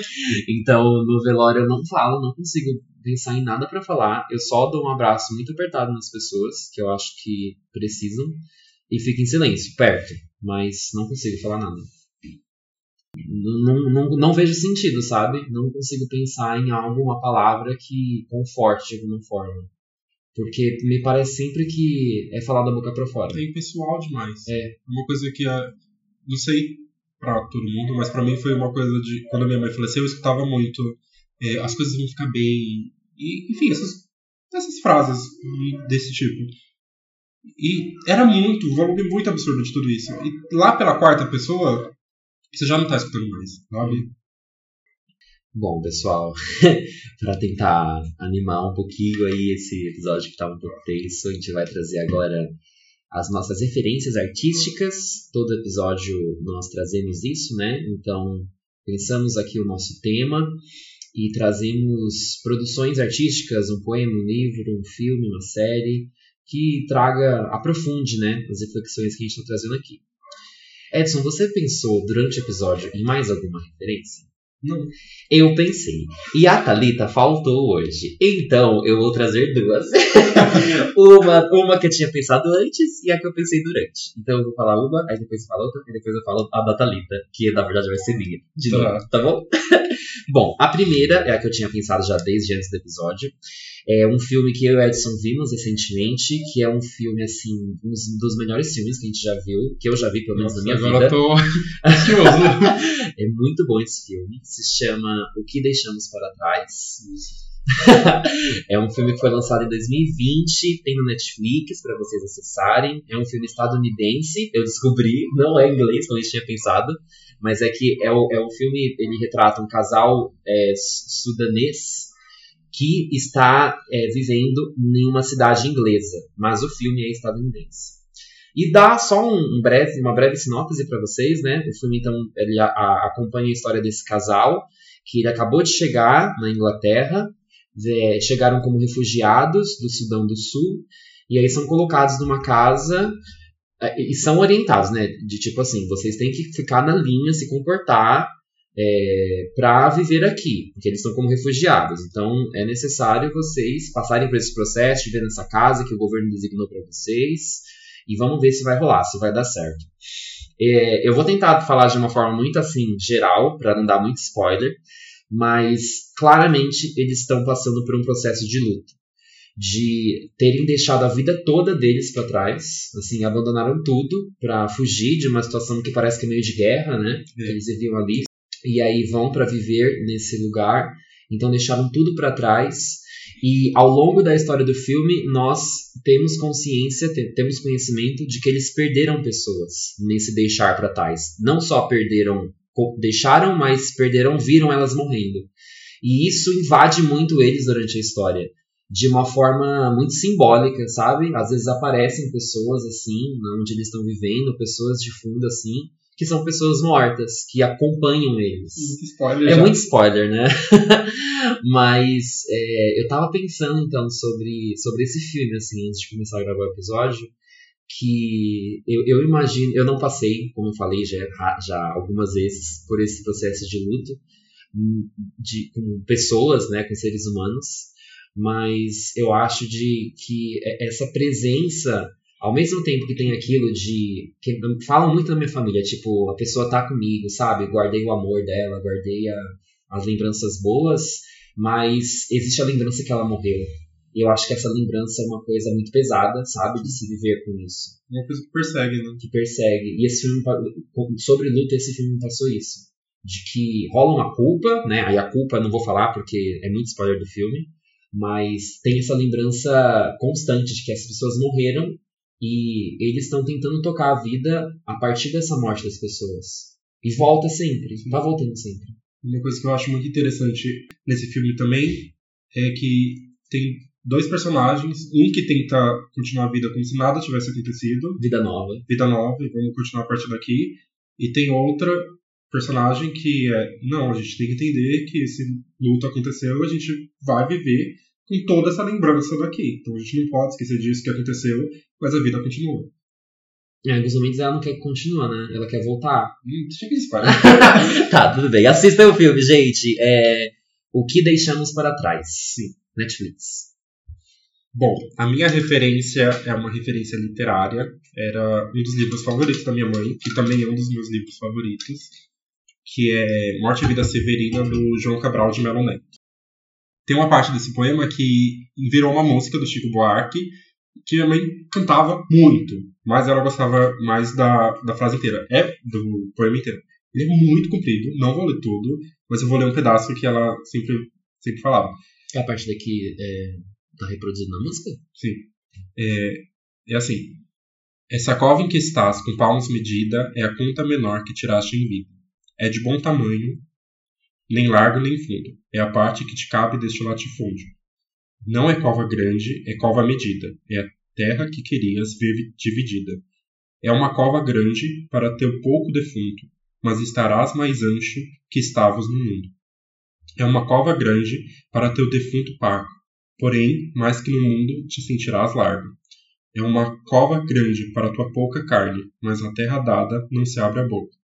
então, no velório eu não falo, não consigo pensar em nada para falar. Eu só dou um abraço muito apertado nas pessoas que eu acho que precisam e fico em silêncio, perto, mas não consigo falar nada. Não, não, não vejo sentido, sabe? Não consigo pensar em algo, uma palavra que conforte de alguma forma. Porque me parece sempre que é falar da boca pra fora. Tem pessoal demais. É. Uma coisa que, a, não sei pra todo mundo, mas pra mim foi uma coisa de. Quando a minha mãe faleceu, eu escutava muito. é, as coisas vão ficar bem. E, enfim, essas, essas frases desse tipo. E era muito, um volume muito absurdo de tudo isso. E lá pela quarta pessoa, você já não tá escutando mais, sabe? Bom, pessoal, para tentar animar um pouquinho aí esse episódio que tá um pouco tenso, a gente vai trazer agora as nossas referências artísticas. Todo episódio nós trazemos isso, né? Então, pensamos aqui o nosso tema e trazemos produções artísticas, um poema, um livro, um filme, uma série, que traga, aprofunde, né, as reflexões que a gente está trazendo aqui. Edson, você pensou durante o episódio em mais alguma referência? Não. Eu pensei. E a Thalita faltou hoje. Então eu vou trazer duas. uma, uma que eu tinha pensado antes e a que eu pensei durante. Então eu vou falar uma, aí depois eu falo outra, e depois eu falo a da Thalita, que na verdade vai ser minha. De Tá. novo, tá bom? bom, a primeira é a que eu tinha pensado já desde antes do episódio. É um filme que eu e o Edson vimos recentemente, que é um filme, assim, um dos melhores filmes que a gente já viu, que eu já vi pelo menos na minha agora vida. eu tô ansioso. É muito bom esse filme. Se chama O que Deixamos para Trás. é um filme que foi lançado em 2020, tem no Netflix para vocês acessarem. É um filme estadunidense, eu descobri, não é inglês como gente tinha pensado, mas é que é, o, é um filme, ele retrata um casal é, sudanês que está é, vivendo em uma cidade inglesa, mas o filme é estadunidense. E dá só um, um breve, uma breve sinopse para vocês, né? O filme então ele a, a, acompanha a história desse casal que ele acabou de chegar na Inglaterra, é, chegaram como refugiados do Sudão do Sul e aí são colocados numa casa é, e são orientados, né? De tipo assim, vocês têm que ficar na linha, se comportar é, para viver aqui, porque eles estão como refugiados. Então é necessário vocês passarem por esse processo viver nessa casa que o governo designou para vocês e vamos ver se vai rolar, se vai dar certo. É, eu vou tentar falar de uma forma muito assim geral, para não dar muito spoiler, mas claramente eles estão passando por um processo de luto, de terem deixado a vida toda deles para trás, assim, abandonaram tudo para fugir de uma situação que parece que é meio de guerra, né? É. Eles viviam ali e aí vão para viver nesse lugar, então deixaram tudo para trás. E ao longo da história do filme, nós temos consciência, te- temos conhecimento de que eles perderam pessoas nesse deixar para trás. Não só perderam, deixaram, mas perderam, viram elas morrendo. E isso invade muito eles durante a história. De uma forma muito simbólica, sabe? Às vezes aparecem pessoas assim, onde eles estão vivendo, pessoas de fundo assim, que são pessoas mortas, que acompanham eles. Muito spoiler É já. muito spoiler, né? Mas é, eu tava pensando então sobre, sobre esse filme, assim, antes de começar a gravar o episódio, que eu, eu imagino, eu não passei, como eu falei já, já algumas vezes, por esse processo de luto hum, de, com pessoas, né, com seres humanos, mas eu acho de que essa presença ao mesmo tempo que tem aquilo de. que falam muito na minha família, tipo, a pessoa tá comigo, sabe? Guardei o amor dela, guardei a, as lembranças boas, mas existe a lembrança que ela morreu. E eu acho que essa lembrança é uma coisa muito pesada, sabe? De se viver com isso. Uma coisa que persegue, né? Que persegue. E esse filme, sobre luta, esse filme me passou isso. De que rola uma culpa, né? Aí a culpa não vou falar porque é muito spoiler do filme, mas tem essa lembrança constante de que as pessoas morreram e eles estão tentando tocar a vida a partir dessa morte das pessoas. E volta sempre, tá voltando sempre. Uma coisa que eu acho muito interessante nesse filme também é que tem dois personagens, um que tenta continuar a vida como se nada tivesse acontecido, Vida nova. vida nova, e vamos continuar a partir daqui, e tem outra personagem que é, não, a gente tem que entender que esse luto aconteceu, a gente vai viver com toda essa lembrança daqui. Então a gente não pode esquecer disso que aconteceu, mas a vida continua. Momentos ela não quer que continue, né? Ela quer voltar. Hum, chega de spoiler. tá, tudo bem. Assistam o filme, gente. É... O que deixamos para trás. Sim. Netflix. Bom, a minha referência é uma referência literária. Era um dos livros favoritos da minha mãe, que também é um dos meus livros favoritos, que é Morte e Vida Severina, do João Cabral de Melo Neto. Tem uma parte desse poema que virou uma música do Chico Buarque, que minha mãe cantava muito, mas ela gostava mais da, da frase inteira. É do poema inteiro. Ele é muito comprido, não vou ler tudo, mas eu vou ler um pedaço que ela sempre, sempre falava. É a parte daqui é, tá reproduzindo na música? Sim. É, é assim. Essa cova em que estás, com palmos medida, é a conta menor que tiraste em vida. É de bom tamanho, nem largo nem fundo. É a parte que te cabe deste latifúndio. Não é cova grande, é cova medida. É a terra que querias ver dividida. É uma cova grande para teu pouco defunto, mas estarás mais ancho que estavas no mundo. É uma cova grande para teu defunto parco, porém, mais que no mundo te sentirás largo. É uma cova grande para tua pouca carne, mas na terra dada não se abre a boca.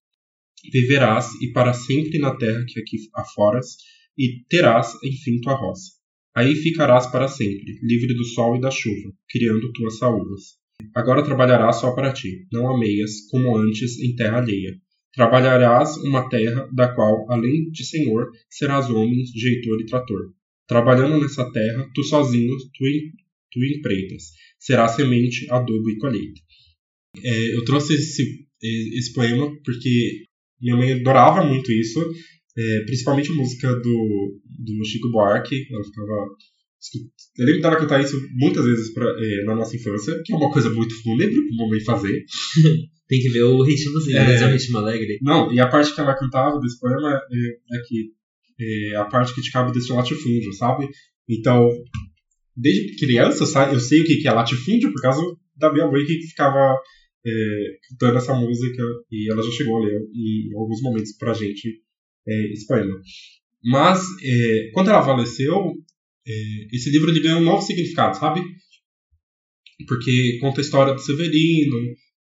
Viverás e para sempre na terra que aqui aforas, e terás, enfim, tua roça. Aí ficarás para sempre, livre do sol e da chuva, criando tuas saúvas. Agora trabalharás só para ti, não ameias, como antes, em terra alheia. Trabalharás uma terra da qual, além de senhor, serás homem, jeitor e trator. Trabalhando nessa terra, tu sozinho, tu, tu empreitas. Será semente, adubo e colheita. É, eu trouxe esse, esse poema porque minha mãe adorava muito isso, é, principalmente a música do, do Chico Buarque. Ela ficava. Eu lembro dela cantar isso muitas vezes pra, é, na nossa infância, que é uma coisa muito fúnebre pra mamãe fazer. Tem que ver o ritmozinho, é, é um ritmo alegre. Não, e a parte que ela cantava desse poema é, é que é a parte que te cabe desse latifúndio, sabe? Então, desde criança, sabe, eu sei o que é latifúndio por causa da minha mãe que ficava é, cantando essa música e ela já chegou a ler em alguns momentos pra gente é, poema. Mas, é, quando ela faleceu, é, esse livro ele ganhou um novo significado, sabe? Porque conta a história do Severino,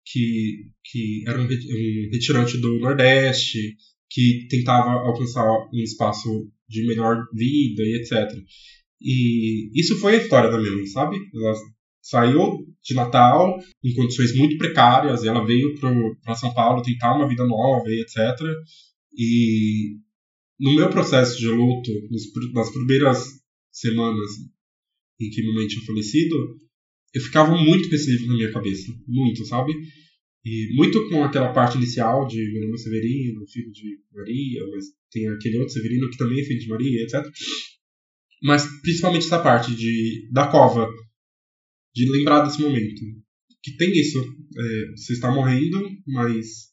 que, que era um, um retirante do Nordeste, que tentava alcançar um espaço de melhor vida e etc. E isso foi a história da mãe, sabe? Ela saiu de Natal em condições muito precárias e ela veio para São Paulo tentar uma vida nova e etc. E no meu processo de luto, nas primeiras semanas em que minha mãe tinha falecido, eu ficava muito com esse livro na minha cabeça. Muito, sabe? E muito com aquela parte inicial de meu nome é Severino, filho de Maria, mas tem aquele outro Severino que também é filho de Maria, etc. Mas principalmente essa parte de da cova, de lembrar desse momento. Que tem isso. É, você está morrendo, mas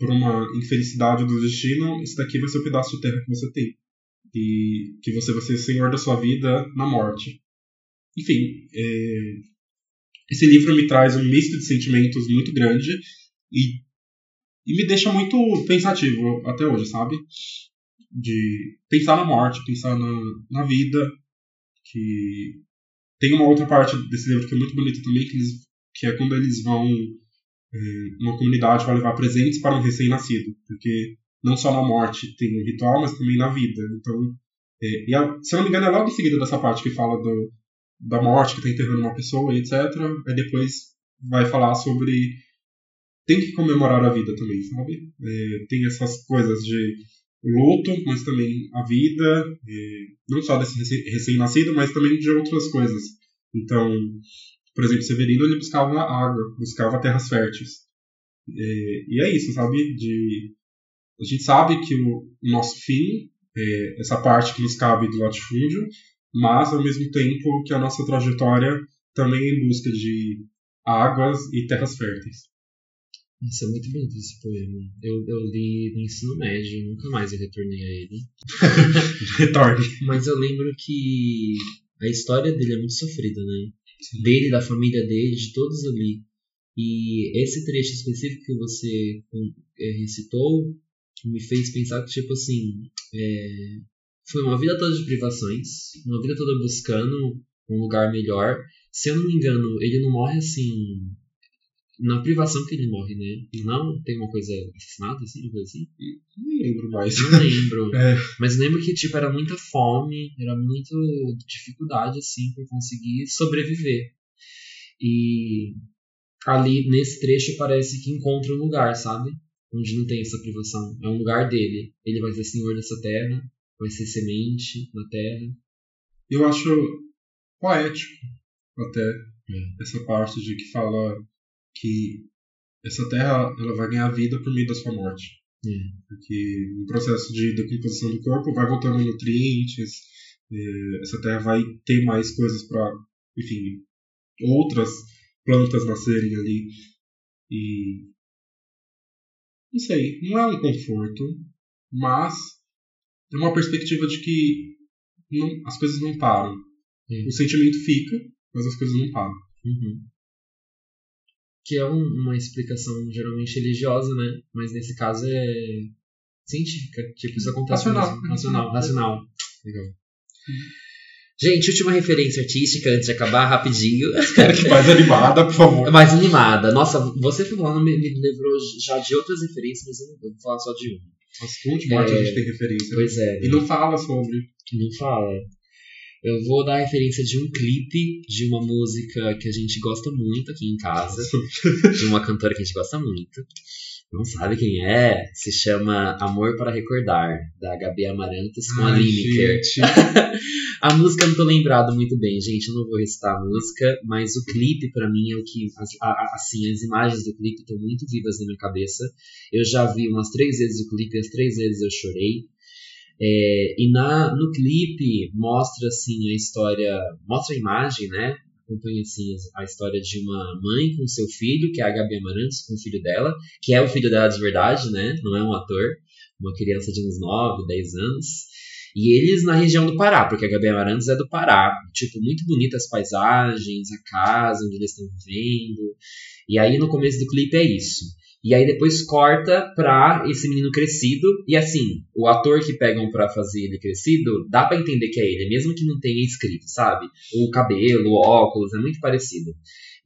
por uma infelicidade do destino, isso daqui vai ser o pedaço de terra que você tem. E que você vai ser senhor da sua vida na morte. Enfim, é, esse livro me traz um misto de sentimentos muito grande e, e me deixa muito pensativo até hoje, sabe? De pensar na morte, pensar na, na vida. Que tem uma outra parte desse livro que é muito bonita também, que, eles, que é quando eles vão. É, uma comunidade vai levar presentes para um recém-nascido. Porque não só na morte tem um ritual, mas também na vida. Então, é, a, se eu não me engano, é logo em seguida dessa parte que fala do, da morte que está enterrando uma pessoa, etc. Aí depois vai falar sobre tem que comemorar a vida também, sabe? É, tem essas coisas de luto, mas também a vida, é, não só desse recém-nascido, mas também de outras coisas. Então, por exemplo, Severino ele buscava água, buscava terras férteis. É, e é isso, sabe? De, a gente sabe que o, o nosso fim, é, essa parte que nos cabe do latifúndio, mas ao mesmo tempo que a nossa trajetória também é em busca de águas e terras férteis. Isso é muito bonito esse poema. Eu, eu li no ensino médio, nunca mais eu retornei a ele. Retorne. Mas eu lembro que a história dele é muito sofrida, né? Dele, da família dele, de todos ali. E esse trecho específico que você é, recitou me fez pensar que, tipo assim, é, foi uma vida toda de privações, uma vida toda buscando um lugar melhor. Se eu não me engano, ele não morre assim. Na privação que ele morre, né? Não tem uma coisa assassinada, assim, uma coisa assim? Lembro mais. Não lembro. É. Mas lembro que, tipo, era muita fome, era muita dificuldade, assim, por conseguir sobreviver. E ali, nesse trecho, parece que encontra um lugar, sabe? Onde não tem essa privação. É um lugar dele. Ele vai ser senhor dessa terra, vai ser semente na terra. Eu acho poético até essa parte de que fala que essa terra ela vai ganhar vida por meio da sua morte. É. Porque no processo de decomposição do corpo vai voltando nutrientes, eh, essa terra vai ter mais coisas para, enfim, outras plantas nascerem ali. E. Não sei, não é um conforto, mas é uma perspectiva de que não- as coisas não param. É. O sentimento fica, mas as coisas não param. Uhum. Que é um- uma explicação geralmente religiosa, né? Mas nesse caso é científica. Tipo, isso acontece Racional. mesmo. Racional. Racional. Legal. Gente, última referência artística antes de acabar, rapidinho. Que mais animada, por favor. Mais animada. Nossa, você falando me, me lembrou já de outras referências, mas eu não vou falar só de uma. Nossa, morte É. a gente tem referência. Pois é. E não fala sobre. Não fala. Eu vou dar a referência de um clipe de uma música que a gente gosta muito aqui em casa. de uma cantora que a gente gosta muito. Não sabe quem é? Se chama Amor para Recordar, da Gabi Amarantos com a Ai, Lineker. gente. A música eu não tô lembrado muito bem, gente. Eu não vou recitar a música, mas o clipe, pra mim, é o que. as- a- a- Assim, as imagens do clipe estão muito vivas na minha cabeça. Eu já vi umas três vezes o clipe, as três vezes eu chorei. É, e na, no clipe mostra assim a história, mostra a imagem, né? Acompanha assim a história de uma mãe com seu filho, que é a Gabi Amarantos, com o filho dela, que é o filho dela de verdade, né? Não é um ator, uma criança de uns 9, 10 anos. E eles na região do Pará, porque a Gabi Amarantos é do Pará. Tipo, muito bonitas paisagens, a casa onde eles estão vivendo. E aí no começo do clipe é isso. E aí depois corta pra esse menino crescido. E assim, o ator que pegam pra fazer ele crescido, dá pra entender que é ele, mesmo que não tenha escrito, sabe? O cabelo, o óculos, é muito parecido.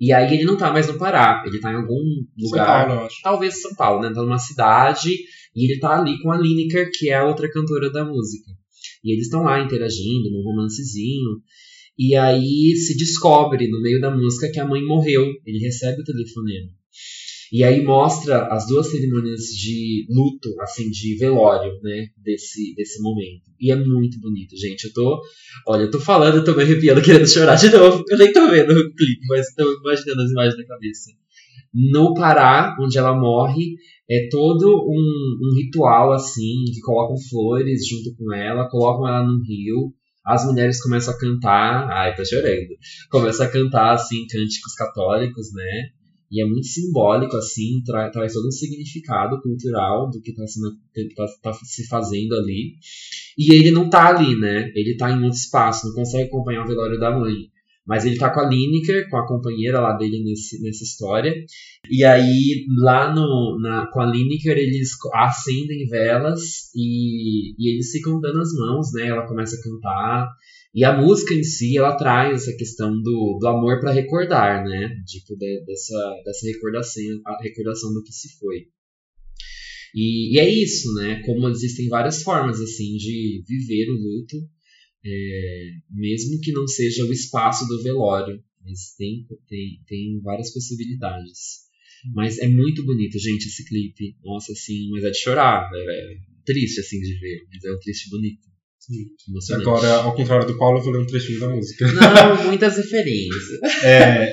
E aí ele não tá mais no Pará, ele tá em algum São lugar Paulo, eu acho. talvez São Paulo, né? Tá numa cidade e ele tá ali com a Lineker, que é a outra cantora da música. E eles estão lá interagindo num romancezinho. E aí se descobre no meio da música que a mãe morreu. Ele recebe o telefonema. E aí mostra as duas cerimônias de luto, assim, de velório, né? Desse, desse momento. E é muito bonito, gente. Eu tô. Olha, eu tô falando, eu tô me arrepiando, querendo chorar de novo. Eu nem tô vendo o clipe, mas tô imaginando as imagens na cabeça. No Pará, onde ela morre, é todo um, um ritual assim, que colocam flores junto com ela, colocam ela num rio, as mulheres começam a cantar, ai, tô chorando, começam a cantar assim, cânticos católicos, né? E é muito simbólico, assim, tra traz todo um significado cultural do que está tá, tá se fazendo ali. E ele não tá ali, né? Ele tá em outro espaço, não consegue acompanhar o velório da mãe. Mas ele tá com a Lineker, com a companheira lá dele nesse, nessa história. E aí, lá no, na, com a Lineker, eles acendem velas e, e eles ficam dando as mãos, né? Ela começa a cantar. E a música em si, ela traz essa questão do, do amor para recordar, né? Tipo, de, dessa, dessa recordação, a recordação do que se foi. E, e é isso, né? Como existem várias formas, assim, de viver o luto, é, mesmo que não seja o espaço do velório, mas tem, tem, tem várias possibilidades. Mas é muito bonito, gente, esse clipe. Nossa, assim, mas é de chorar. É triste, assim, de ver. Mas é um triste bonito. Sim. Agora, ao contrário do Paulo, eu vou ler um trechinho da música. Não, muitas referências. É,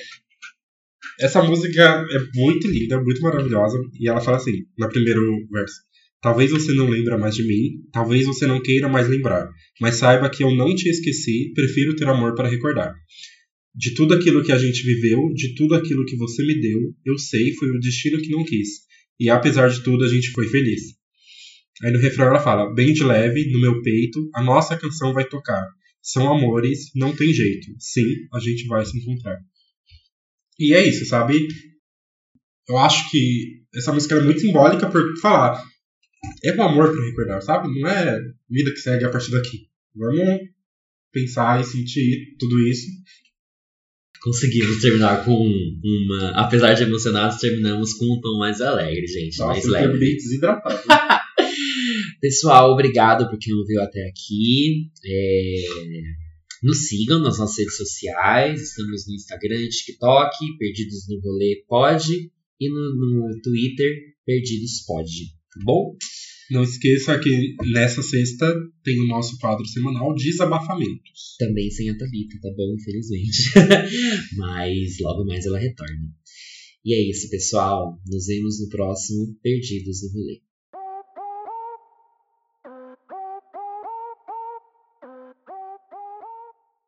essa música é muito linda, muito maravilhosa. E ela fala assim, na primeiro verso. Talvez você não lembre mais de mim, talvez você não queira mais lembrar, mas saiba que eu não te esqueci, prefiro ter amor para recordar. De tudo aquilo que a gente viveu, de tudo aquilo que você me deu, eu sei, foi o destino que não quis. E apesar de tudo, a gente foi feliz. Aí no refrão ela fala: Bem de leve, no meu peito, a nossa canção vai tocar. São amores, não tem jeito. Sim, a gente vai se encontrar. E é isso, sabe? Eu acho que essa música é muito simbólica por falar. É um amor para recordar, sabe? Não é vida que segue a partir daqui. Vamos pensar e sentir tudo isso. Conseguimos terminar com uma. Apesar de emocionados, terminamos com um tom mais alegre, gente. Nossa, mais eu leve. terminei desidratado. Pessoal, obrigado por quem ouviu até aqui. É... Nos sigam nas nossas redes sociais. Estamos no Instagram, TikTok, Perdidos no Rolê Pode. E no, no Twitter, Perdidos Pode. Tá bom? Não esqueça que nessa sexta tem o nosso quadro semanal Desabafamentos. Também sem a Thalita, tá bom? Infelizmente. Mas logo mais ela retorna. E é isso, pessoal. Nos vemos no próximo Perdidos no Rolê.